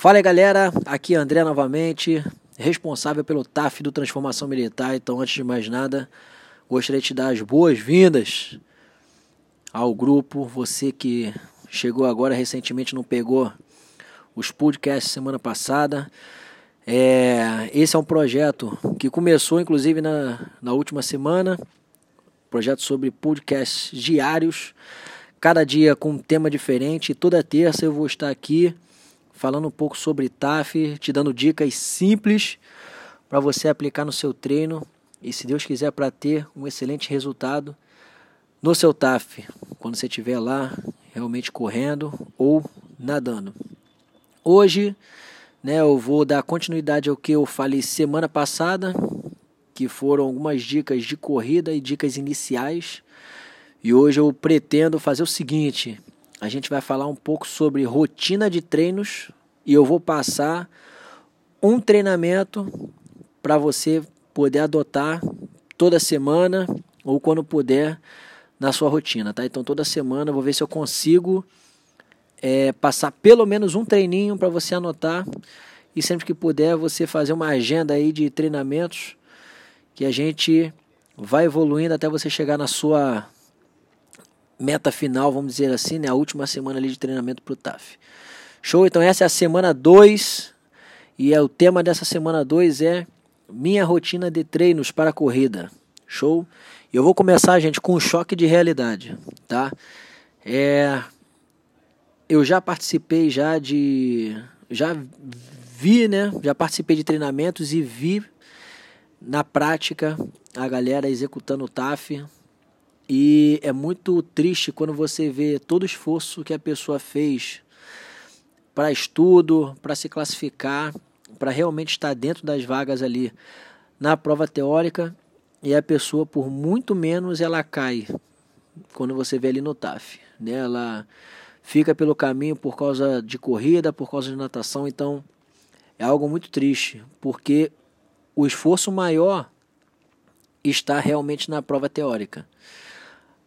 Fala aí, galera, aqui é André novamente, responsável pelo TAF do Transformação Militar. Então, antes de mais nada, gostaria de dar as boas-vindas ao grupo. Você que chegou agora recentemente não pegou os podcasts semana passada. É, esse é um projeto que começou inclusive na, na última semana. Projeto sobre podcasts diários, cada dia com um tema diferente. Toda terça eu vou estar aqui falando um pouco sobre TAF, te dando dicas simples para você aplicar no seu treino e, se Deus quiser, para ter um excelente resultado no seu TAF, quando você estiver lá realmente correndo ou nadando. Hoje, né, eu vou dar continuidade ao que eu falei semana passada, que foram algumas dicas de corrida e dicas iniciais. E hoje eu pretendo fazer o seguinte: a gente vai falar um pouco sobre rotina de treinos e eu vou passar um treinamento para você poder adotar toda semana ou quando puder na sua rotina, tá? Então toda semana eu vou ver se eu consigo é, passar pelo menos um treininho para você anotar e sempre que puder você fazer uma agenda aí de treinamentos que a gente vai evoluindo até você chegar na sua meta final, vamos dizer assim, né? A última semana ali de treinamento para o TAF. Show? Então essa é a semana 2 e é o tema dessa semana 2 é minha rotina de treinos para corrida. Show? E eu vou começar, gente, com um choque de realidade, tá? É eu já participei já de já vi, né? Já participei de treinamentos e vi na prática a galera executando o TAF, e é muito triste quando você vê todo o esforço que a pessoa fez para estudo, para se classificar, para realmente estar dentro das vagas ali na prova teórica e a pessoa por muito menos ela cai quando você vê ali no TAF, né? Ela fica pelo caminho por causa de corrida, por causa de natação, então é algo muito triste, porque o esforço maior está realmente na prova teórica.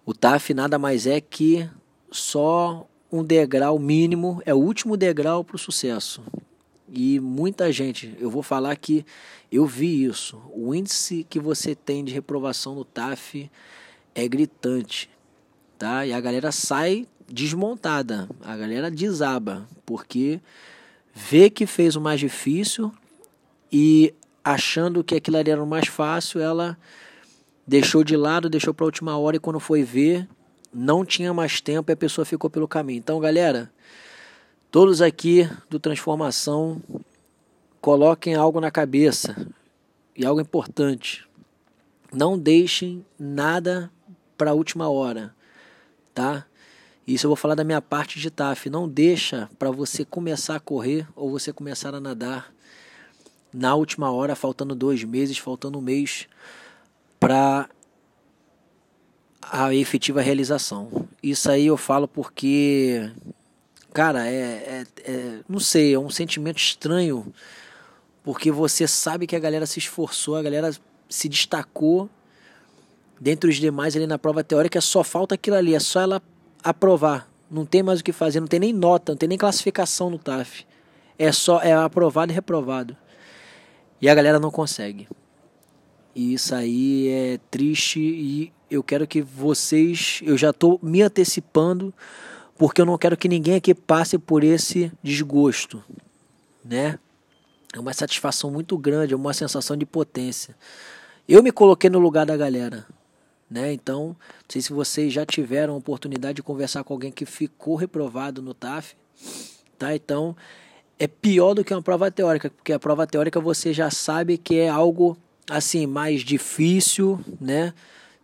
O TAF nada mais é que só um degrau mínimo, é o último degrau para o sucesso. E muita gente, eu vou falar que eu vi isso. O índice que você tem de reprovação no TAF é gritante, tá? E a galera sai desmontada, a galera desaba, porque vê que fez o mais difícil e achando que aquilo ali era o mais fácil, ela deixou de lado, deixou para a última hora e quando foi ver, não tinha mais tempo e a pessoa ficou pelo caminho. Então, galera, todos aqui do Transformação, coloquem algo na cabeça e algo importante. Não deixem nada para a última hora, tá? Isso eu vou falar da minha parte de TAF. Não deixa para você começar a correr ou você começar a nadar na última hora, faltando dois meses, faltando um mês para a efetiva realização. Isso aí eu falo porque, cara, é, é, é, não sei, é um sentimento estranho, porque você sabe que a galera se esforçou, a galera se destacou dentre os demais ali na prova teórica, só falta aquilo ali, é só ela aprovar. Não tem mais o que fazer, não tem nem nota, não tem nem classificação no TAF. É só é aprovado e reprovado. E a galera não consegue. E isso aí é triste e eu quero que vocês, eu já estou me antecipando, porque eu não quero que ninguém aqui passe por esse desgosto, né? É uma satisfação muito grande, é uma sensação de potência. Eu me coloquei no lugar da galera, né? Então, não sei se vocês já tiveram a oportunidade de conversar com alguém que ficou reprovado no TAF, tá? Então, é pior do que uma prova teórica, porque a prova teórica você já sabe que é algo assim mais difícil, né?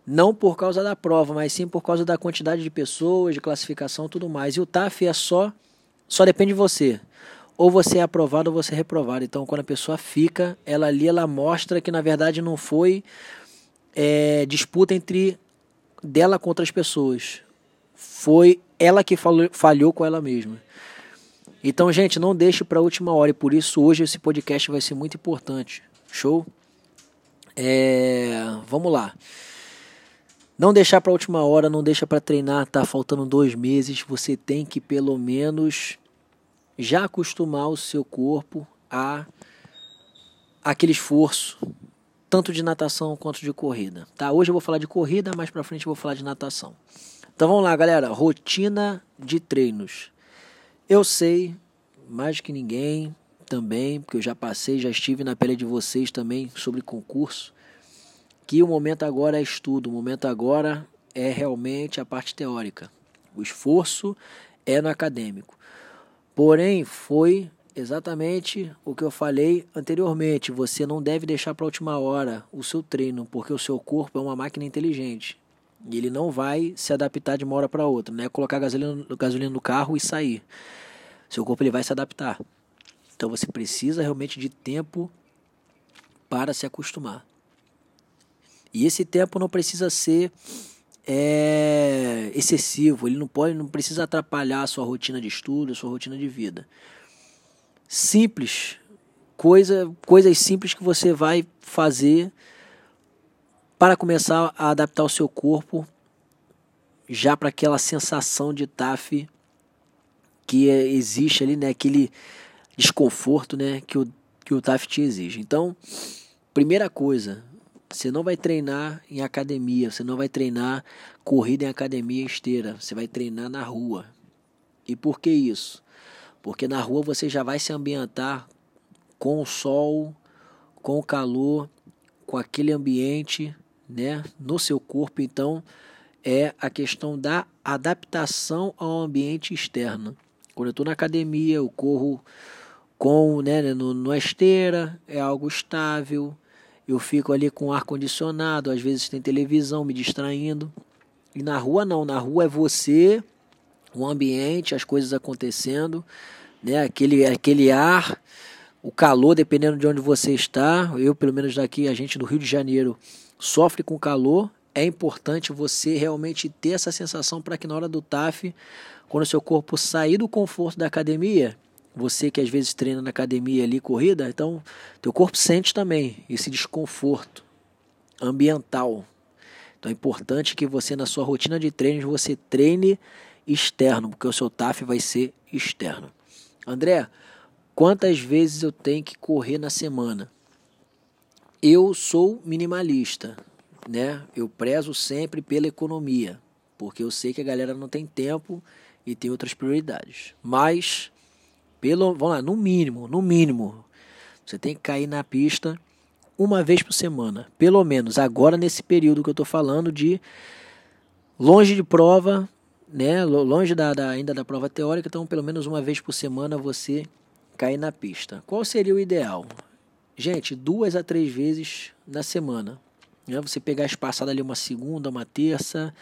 Não por causa da prova, mas sim por causa da quantidade de pessoas, de classificação, tudo mais. E o TAF é só só depende de você. Ou você é aprovado ou você é reprovado. Então, quando a pessoa fica, ela ali ela mostra que na verdade não foi é, disputa entre dela contra as pessoas. Foi ela que falou, falhou com ela mesma. Então, gente, não deixe para a última hora. E por isso hoje esse podcast vai ser muito importante. Show? É, vamos lá. Não deixar para a última hora, não deixa para treinar, tá faltando dois meses. Você tem que pelo menos já acostumar o seu corpo a aquele esforço, tanto de natação quanto de corrida. Tá? Hoje eu vou falar de corrida, mais para frente eu vou falar de natação. Então vamos lá, galera. Rotina de treinos. Eu sei, mais que ninguém também, porque eu já passei, já estive na pele de vocês também sobre concurso, que o momento agora é estudo, o momento agora é realmente a parte teórica. O esforço é no acadêmico. Porém, foi exatamente o que eu falei anteriormente. Você não deve deixar para a última hora o seu treino, porque o seu corpo é uma máquina inteligente. E ele não vai se adaptar de uma hora para outra, não é colocar gasolina, gasolina no carro e sair. Seu corpo ele vai se adaptar. Então você precisa realmente de tempo para se acostumar. E esse tempo não precisa ser é, excessivo, ele não pode, não precisa atrapalhar a sua rotina de estudo, a sua rotina de vida. Simples, coisa, coisas simples que você vai fazer para começar a adaptar o seu corpo já para aquela sensação de TAF que é, existe ali, né? Aquele desconforto, né? Que o, que o TAF te exige. Então, primeira coisa, você não vai treinar em academia, você não vai treinar corrida em academia esteira, você vai treinar na rua. E por que isso? Porque na rua você já vai se ambientar com o sol, com o calor, com aquele ambiente né, no seu corpo, então é a questão da adaptação ao ambiente externo. Quando eu estou na academia, eu corro com né, no, no esteira, é algo estável, eu fico ali com ar condicionado, às vezes tem televisão me distraindo. E na rua não, na rua é você, o ambiente, as coisas acontecendo, né, aquele, aquele ar o calor, dependendo de onde você está. Eu, pelo menos daqui, a gente do Rio de Janeiro, sofre com calor, é importante você realmente ter essa sensação para que na hora do TAF, quando seu corpo sair do conforto da academia, você que às vezes treina na academia ali corrida, então teu corpo sente também esse desconforto ambiental. Então é importante que você na sua rotina de treinos você treine externo, porque o seu TAF vai ser externo. André, quantas vezes eu tenho que correr na semana? Eu sou minimalista, né? Eu prezo sempre pela economia, porque eu sei que a galera não tem tempo e tem outras prioridades. Mas pelo, vamos lá, no mínimo, no mínimo, você tem que cair na pista uma vez por semana, pelo menos agora nesse período que eu estou falando de longe de prova, né? Longe da, da, ainda da prova teórica, então pelo menos uma vez por semana você cair na pista. Qual seria o ideal? Gente, duas a três vezes na semana. Né? Você pegar espaçado ali uma segunda, uma terça,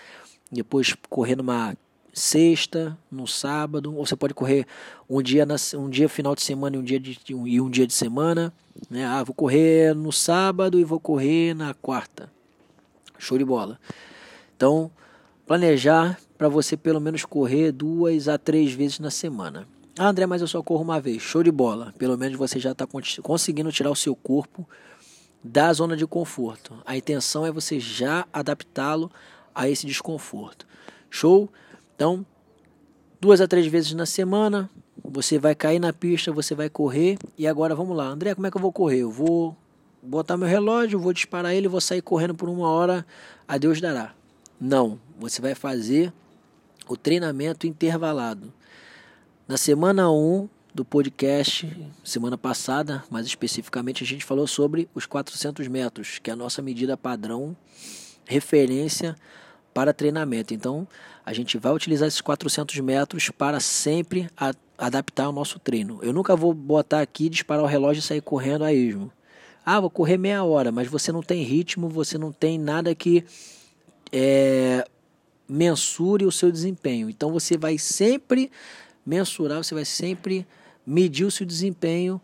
depois correr numa sexta, no sábado, ou você pode correr um dia, na, um dia final de semana e um dia de, e um dia de semana. Né? Ah, vou correr no sábado e vou correr na quarta. Show de bola. Então, planejar para você pelo menos correr duas a três vezes na semana. Ah, André, mas eu só corro uma vez. Show de bola. Pelo menos você já está conseguindo tirar o seu corpo da zona de conforto. A intenção é você já adaptá-lo a esse desconforto. Show? Então, duas a três vezes na semana, você vai cair na pista, você vai correr. E agora vamos lá, André, como é que eu vou correr? Eu vou botar meu relógio, vou disparar ele, vou sair correndo por uma hora, a Deus dará. Não, você vai fazer o treinamento intervalado. Na semana 1 do podcast, semana passada, mais especificamente, a gente falou sobre os 400 metros, que é a nossa medida padrão, referência para treinamento. Então, a gente vai utilizar esses 400 metros para sempre a, adaptar o nosso treino. Eu nunca vou botar aqui, disparar o relógio e sair correndo a esmo. Ah, vou correr meia hora, mas você não tem ritmo, você não tem nada que é, mensure o seu desempenho. Então, você vai sempre mensurar, você vai sempre medir o seu desempenho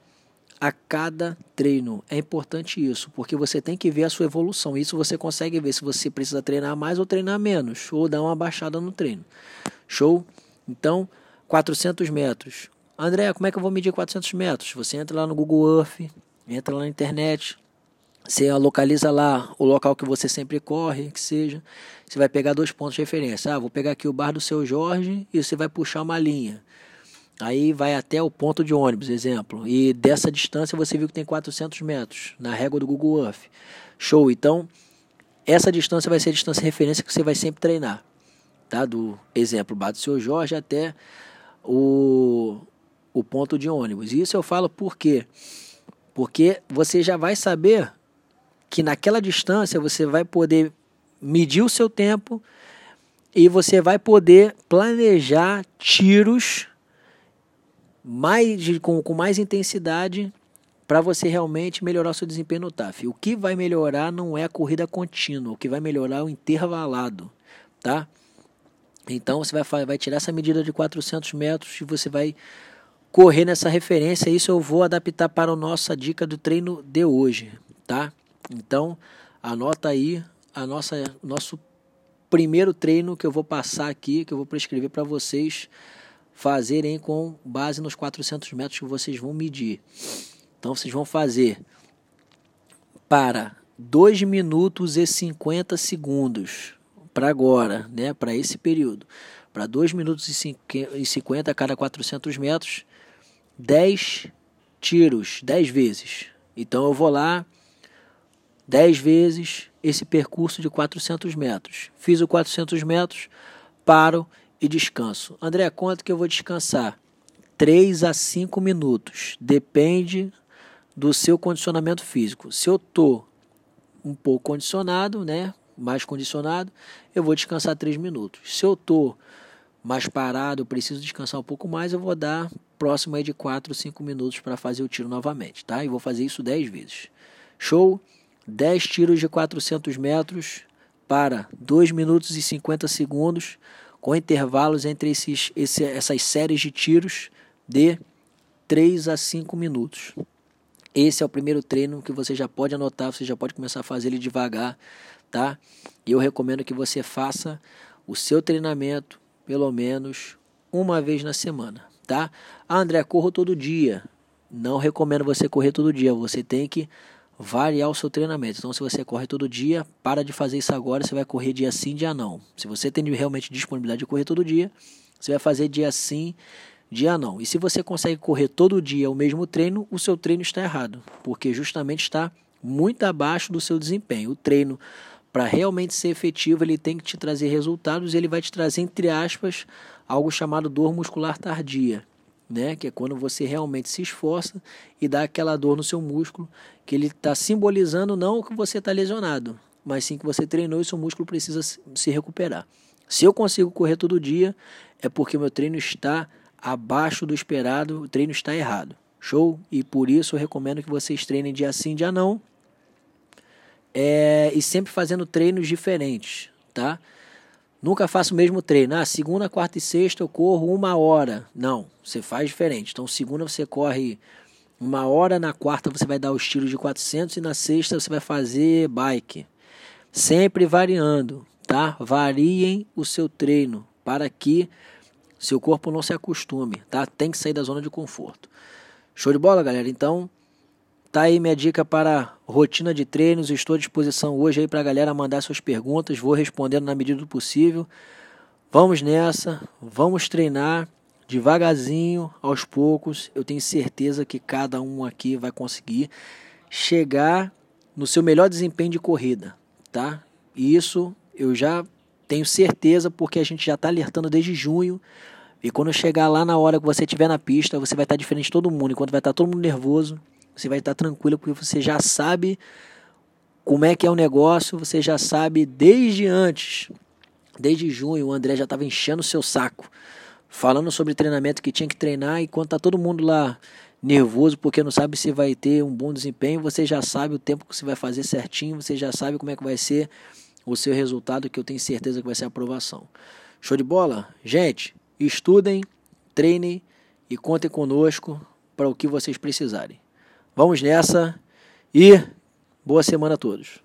a cada treino. É importante isso, porque você tem que ver a sua evolução. Isso você consegue ver se você precisa treinar mais ou treinar menos, ou dar uma baixada no treino. Show? Então, 400 metros. André, como é que eu vou medir 400 metros? Você entra lá no Google Earth, entra lá na internet, você localiza lá o local que você sempre corre, que seja. Você vai pegar dois pontos de referência. Ah, vou pegar aqui o bar do seu Jorge e você vai puxar uma linha. Aí vai até o ponto de ônibus, exemplo, e dessa distância você viu que tem 400 metros na régua do Google Earth. Show, então essa distância vai ser a distância referência que você vai sempre treinar, tá? Do exemplo, Bato Seu Jorge até o, o ponto de ônibus. Isso eu falo por quê? Porque você já vai saber que naquela distância você vai poder medir o seu tempo e você vai poder planejar tiros mais com, com mais intensidade para você realmente melhorar o seu desempenho no TAF. O que vai melhorar não é a corrida contínua, o que vai melhorar é o intervalado, tá? Então você vai, vai tirar essa medida de 400 metros e você vai correr nessa referência. Isso eu vou adaptar para a nossa dica do treino de hoje, tá? Então anota aí a nossa nosso primeiro treino que eu vou passar aqui, que eu vou prescrever para vocês fazerem com base nos 400 metros que vocês vão medir. Então vocês vão fazer para 2 minutos e 50 segundos para agora, né, para esse período. Para 2 minutos e 50 a cada 400 metros, 10 tiros, 10 vezes. Então eu vou lá 10 vezes esse percurso de 400 metros. Fiz o 400 metros, paro e descanso. André, quanto que eu vou descansar? 3 a 5 minutos. Depende do seu condicionamento físico. Se eu tô um pouco condicionado, né, mais condicionado, eu vou descansar 3 minutos. Se eu tô mais parado, preciso descansar um pouco mais, eu vou dar próximo aí de 4, 5 minutos para fazer o tiro novamente, tá? E vou fazer isso 10 vezes. Show? 10 tiros de 400 metros para 2 minutos e 50 segundos, com intervalos entre esses, esse, essas séries de tiros de 3 a 5 minutos. Esse é o primeiro treino que você já pode anotar, você já pode começar a fazer ele devagar, tá? E eu recomendo que você faça o seu treinamento pelo menos uma vez na semana, tá? Ah, André, corro todo dia. Não recomendo você correr todo dia, você tem que variar o seu treinamento. Então, se você corre todo dia, para de fazer isso agora, você vai correr dia sim, dia não. Se você tem realmente disponibilidade de correr todo dia, você vai fazer dia sim, dia não. E se você consegue correr todo dia o mesmo treino, o seu treino está errado, porque justamente está muito abaixo do seu desempenho. O treino, para realmente ser efetivo, ele tem que te trazer resultados e ele vai te trazer, entre aspas, algo chamado dor muscular tardia. Né, que é quando você realmente se esforça e dá aquela dor no seu músculo, que ele está simbolizando não que você está lesionado, mas sim que você treinou e seu músculo precisa se recuperar. Se eu consigo correr todo dia, é porque meu treino está abaixo do esperado, o treino está errado. Show? E por isso eu recomendo que vocês treinem dia sim, dia não. É, e sempre fazendo treinos diferentes, tá? Nunca faço o mesmo treino. Ah, segunda, quarta e sexta eu corro uma hora. Não, você faz diferente. Então, segunda você corre uma hora, na quarta você vai dar os tiros de 400 e na sexta você vai fazer bike. Sempre variando, tá? Variem o seu treino para que seu corpo não se acostume, tá? Tem que sair da zona de conforto. Show de bola, galera? Então, tá aí minha dica para rotina de treinos. Estou à disposição hoje aí para a galera mandar suas perguntas. Vou respondendo na medida do possível. Vamos nessa, vamos treinar devagarzinho, aos poucos. Eu tenho certeza que cada um aqui vai conseguir chegar no seu melhor desempenho de corrida, tá? E isso eu já tenho certeza porque a gente já está alertando desde junho e quando chegar lá na hora que você estiver na pista, você vai estar diferente de todo mundo. Enquanto vai estar todo mundo nervoso, você vai estar tranquilo porque você já sabe como é que é o negócio, você já sabe desde antes. Desde junho, o André já estava enchendo o seu saco, falando sobre treinamento que tinha que treinar, e quando tá todo mundo lá nervoso porque não sabe se vai ter um bom desempenho, você já sabe o tempo que você vai fazer certinho, você já sabe como é que vai ser o seu resultado, que eu tenho certeza que vai ser aprovação. Show de bola? Gente, Estudem, treinem e contem conosco para o que vocês precisarem. Vamos nessa e boa semana a todos.